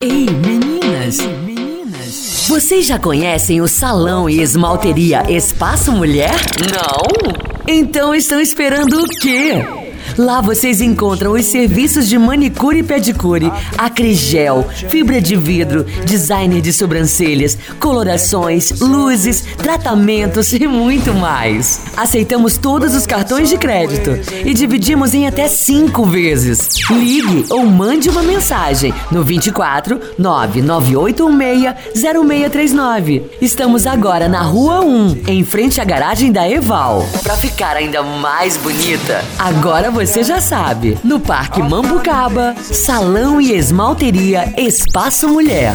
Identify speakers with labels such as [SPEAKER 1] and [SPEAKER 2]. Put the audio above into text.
[SPEAKER 1] Ei, meninas! Meninas! Vocês já conhecem o salão e esmalteria Espaço Mulher? Não? Então estão esperando o quê? Lá vocês encontram os serviços de manicure e pedicure, acrigel, fibra de vidro, designer de sobrancelhas, colorações, luzes, tratamentos e muito mais. Aceitamos todos os cartões de crédito e dividimos em até cinco vezes. Ligue ou mande uma mensagem no 24 99816 0639. Estamos agora na Rua 1, em frente à garagem da Eval. Para ficar ainda mais bonita, agora você você já sabe. No Parque Mambucaba, Salão e Esmalteria Espaço Mulher.